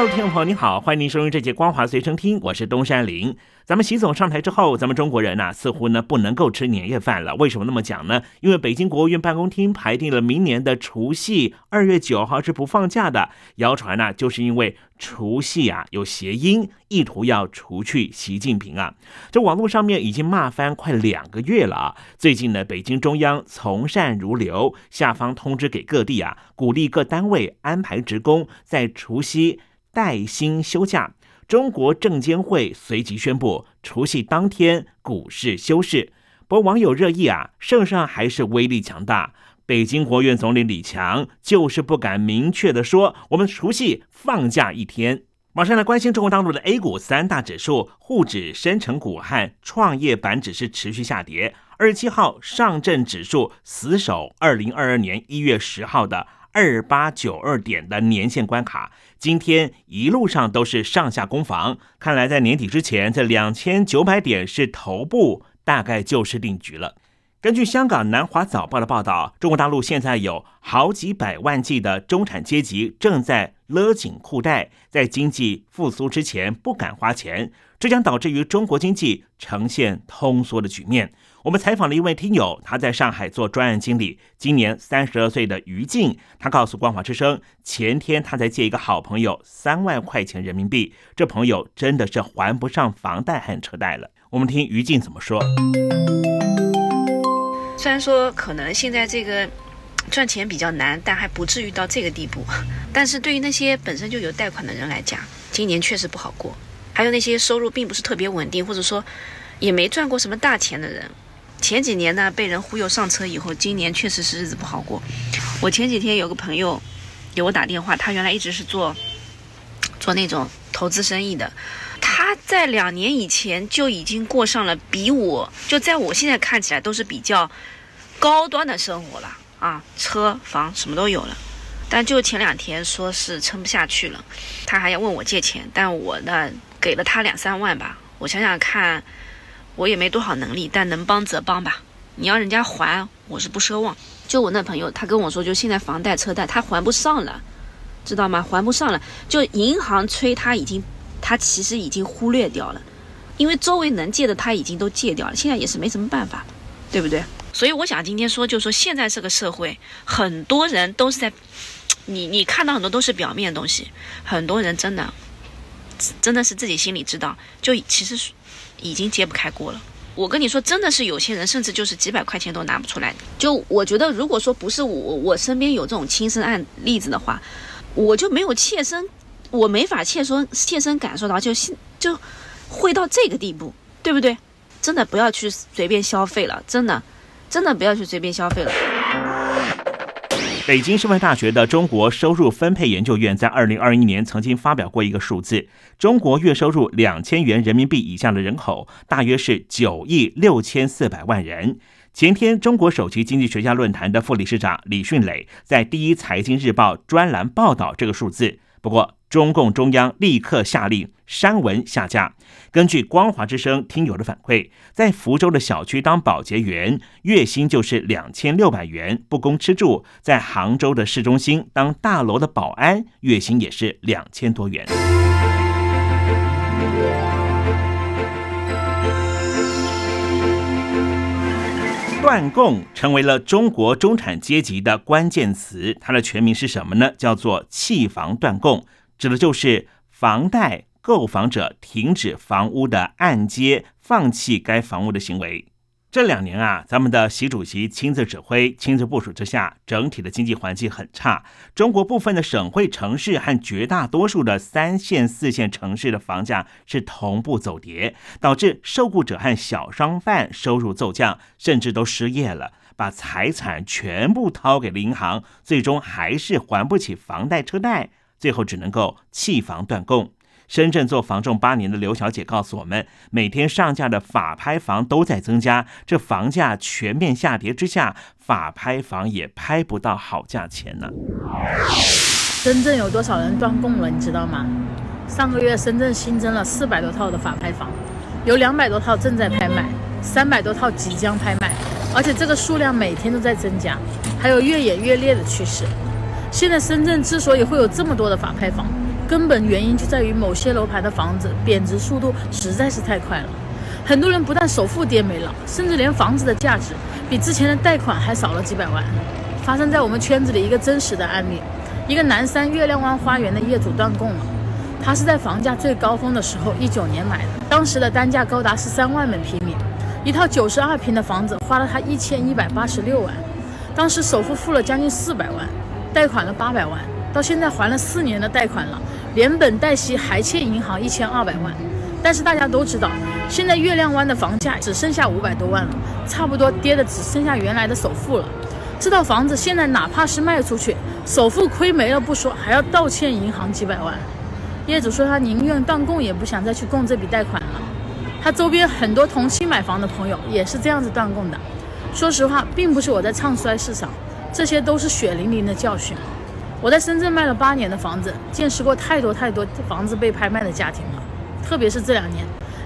大陆听众朋友，你好，欢迎您收听这节《光华随身听》，我是东山林。咱们习总上台之后，咱们中国人呐，似乎呢不能够吃年夜饭了。为什么那么讲呢？因为北京国务院办公厅排定了明年的除夕二月九号是不放假的。谣传呢，就是因为除夕啊有谐音，意图要除去习近平啊。这网络上面已经骂翻快两个月了啊。最近呢，北京中央从善如流，下方通知给各地啊，鼓励各单位安排职工在除夕带薪休假。中国证监会随即宣布，除夕当天股市休市。不过网友热议啊，圣上还是威力强大。北京国务院总理李强就是不敢明确的说，我们除夕放假一天。马上来关心中国大陆的 A 股三大指数，沪指、深成股和创业板指是持续下跌。二十七号上证指数死守二零二二年一月十号的。二八九二点的年限关卡，今天一路上都是上下攻防。看来在年底之前，这两千九百点是头部，大概就是定局了。根据香港南华早报的报道，中国大陆现在有好几百万计的中产阶级正在勒紧裤带，在经济复苏之前不敢花钱，这将导致于中国经济呈现通缩的局面。我们采访了一位听友，他在上海做专案经理，今年三十二岁的于静，他告诉光华之声，前天他在借一个好朋友三万块钱人民币，这朋友真的是还不上房贷和车贷了。我们听于静怎么说。虽然说可能现在这个赚钱比较难，但还不至于到这个地步。但是对于那些本身就有贷款的人来讲，今年确实不好过。还有那些收入并不是特别稳定，或者说也没赚过什么大钱的人。前几年呢，被人忽悠上车以后，今年确实是日子不好过。我前几天有个朋友给我打电话，他原来一直是做做那种投资生意的，他在两年以前就已经过上了比我就在我现在看起来都是比较高端的生活了啊，车房什么都有了。但就前两天说是撑不下去了，他还要问我借钱，但我呢给了他两三万吧，我想想看。我也没多少能力，但能帮则帮吧。你要人家还，我是不奢望。就我那朋友，他跟我说，就现在房贷车贷他还不上了，知道吗？还不上了，就银行催他已经，他其实已经忽略掉了，因为周围能借的他已经都借掉了，现在也是没什么办法，对不对？所以我想今天说，就说现在这个社会，很多人都是在，你你看到很多都是表面的东西，很多人真的，真的是自己心里知道，就其实。已经揭不开锅了。我跟你说，真的是有些人，甚至就是几百块钱都拿不出来。就我觉得，如果说不是我，我身边有这种亲身案例子的话，我就没有切身，我没法切说切身感受到，就就会到这个地步，对不对？真的不要去随便消费了，真的，真的不要去随便消费了。北京师范大学的中国收入分配研究院在二零二一年曾经发表过一个数字：中国月收入两千元人民币以下的人口大约是九亿六千四百万人。前天，中国首席经济学家论坛的副理事长李迅磊在第一财经日报专栏报道这个数字。不过，中共中央立刻下令删文下架。根据光华之声听友的反馈，在福州的小区当保洁员，月薪就是两千六百元，不供吃住；在杭州的市中心当大楼的保安，月薪也是两千多元。断供成为了中国中产阶级的关键词，它的全名是什么呢？叫做弃房断供，指的就是房贷购房者停止房屋的按揭，放弃该房屋的行为。这两年啊，咱们的习主席亲自指挥、亲自部署之下，整体的经济环境很差。中国部分的省会城市和绝大多数的三线、四线城市的房价是同步走跌，导致受雇者和小商贩收入骤降，甚至都失业了，把财产全部掏给了银行，最终还是还不起房贷车贷，最后只能够弃房断供。深圳做房仲八年的刘小姐告诉我们，每天上架的法拍房都在增加，这房价全面下跌之下，法拍房也拍不到好价钱呢。深圳有多少人断供了？你知道吗？上个月深圳新增了四百多套的法拍房，有两百多套正在拍卖，三百多套即将拍卖，而且这个数量每天都在增加，还有越演越烈的趋势。现在深圳之所以会有这么多的法拍房，根本原因就在于某些楼盘的房子贬值速度实在是太快了，很多人不但首付跌没了，甚至连房子的价值比之前的贷款还少了几百万。发生在我们圈子里一个真实的案例，一个南山月亮湾花园的业主断供了，他是在房价最高峰的时候，一九年买的，当时的单价高达十三万每平米，一套九十二平的房子花了他一千一百八十六万，当时首付付了将近四百万，贷款了八百万，到现在还了四年的贷款了。连本带息还欠银行一千二百万，但是大家都知道，现在月亮湾的房价只剩下五百多万了，差不多跌的只剩下原来的首付了。这套房子现在哪怕是卖出去，首付亏没了不说，还要倒欠银行几百万。业主说他宁愿断供也不想再去供这笔贷款了。他周边很多同期买房的朋友也是这样子断供的。说实话，并不是我在唱衰市场，这些都是血淋淋的教训。我在深圳卖了八年的房子，见识过太多太多房子被拍卖的家庭了。特别是这两年，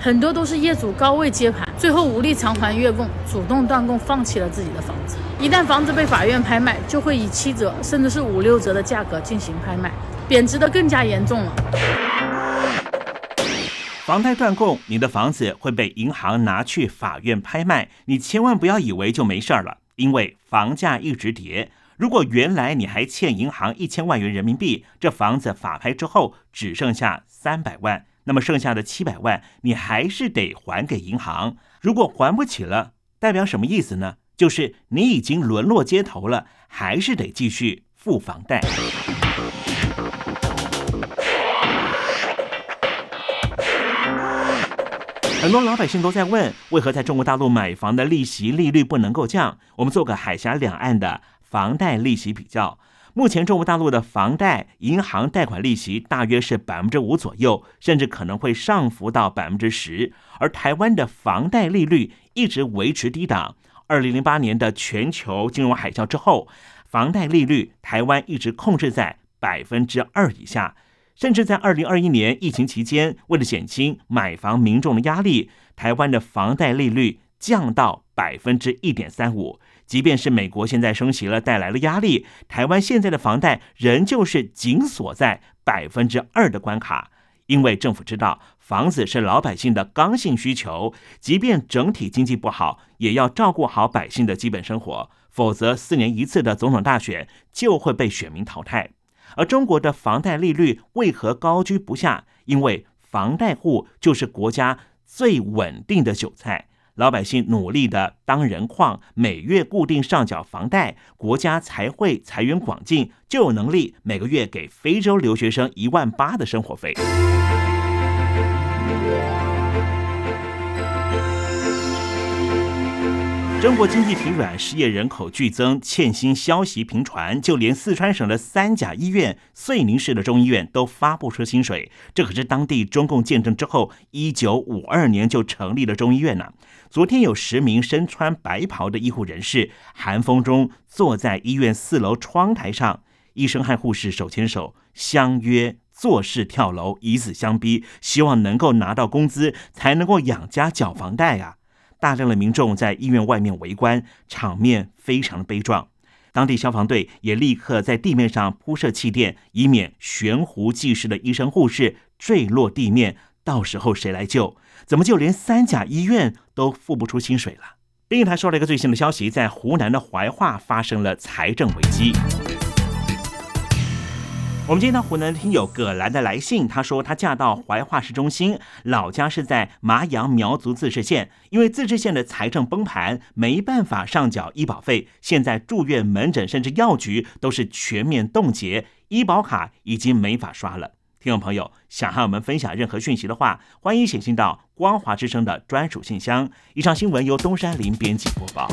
很多都是业主高位接盘，最后无力偿还月供，主动断供，放弃了自己的房子。一旦房子被法院拍卖，就会以七折甚至是五六折的价格进行拍卖，贬值的更加严重了。房贷断供，你的房子会被银行拿去法院拍卖，你千万不要以为就没事儿了，因为房价一直跌。如果原来你还欠银行一千万元人民币，这房子法拍之后只剩下三百万，那么剩下的七百万你还是得还给银行。如果还不起了，代表什么意思呢？就是你已经沦落街头了，还是得继续付房贷。很多老百姓都在问，为何在中国大陆买房的利息利率不能够降？我们做个海峡两岸的。房贷利息比较，目前中国大陆的房贷银行贷款利息大约是百分之五左右，甚至可能会上浮到百分之十。而台湾的房贷利率一直维持低档。二零零八年的全球金融海啸之后，房贷利率台湾一直控制在百分之二以下，甚至在二零二一年疫情期间，为了减轻买房民众的压力，台湾的房贷利率降到百分之一点三五。即便是美国现在升息了，带来了压力，台湾现在的房贷仍旧是紧锁在百分之二的关卡，因为政府知道房子是老百姓的刚性需求，即便整体经济不好，也要照顾好百姓的基本生活，否则四年一次的总统大选就会被选民淘汰。而中国的房贷利率为何高居不下？因为房贷户就是国家最稳定的韭菜。老百姓努力的当人矿，每月固定上缴房贷，国家才会财源广进，就有能力每个月给非洲留学生一万八的生活费。中国经济疲软，失业人口剧增，欠薪消息频传，就连四川省的三甲医院、遂宁市的中医院都发不出薪水。这可是当地中共建政之后，一九五二年就成立了中医院呢。昨天有十名身穿白袍的医护人士，寒风中坐在医院四楼窗台上，医生和护士手牵手，相约做事跳楼，以死相逼，希望能够拿到工资，才能够养家缴房贷啊。大量的民众在医院外面围观，场面非常的悲壮。当地消防队也立刻在地面上铺设气垫，以免悬壶济世的医生护士坠落地面，到时候谁来救？怎么就连三甲医院都付不出薪水了？另一台说了一个最新的消息，在湖南的怀化发生了财政危机。我们接到湖南听友葛兰的来信，他说他嫁到怀化市中心，老家是在麻阳苗族自治县，因为自治县的财政崩盘，没办法上缴医保费，现在住院、门诊甚至药局都是全面冻结，医保卡已经没法刷了。听众朋友想和我们分享任何讯息的话，欢迎写信到光华之声的专属信箱。以上新闻由东山林编辑播报。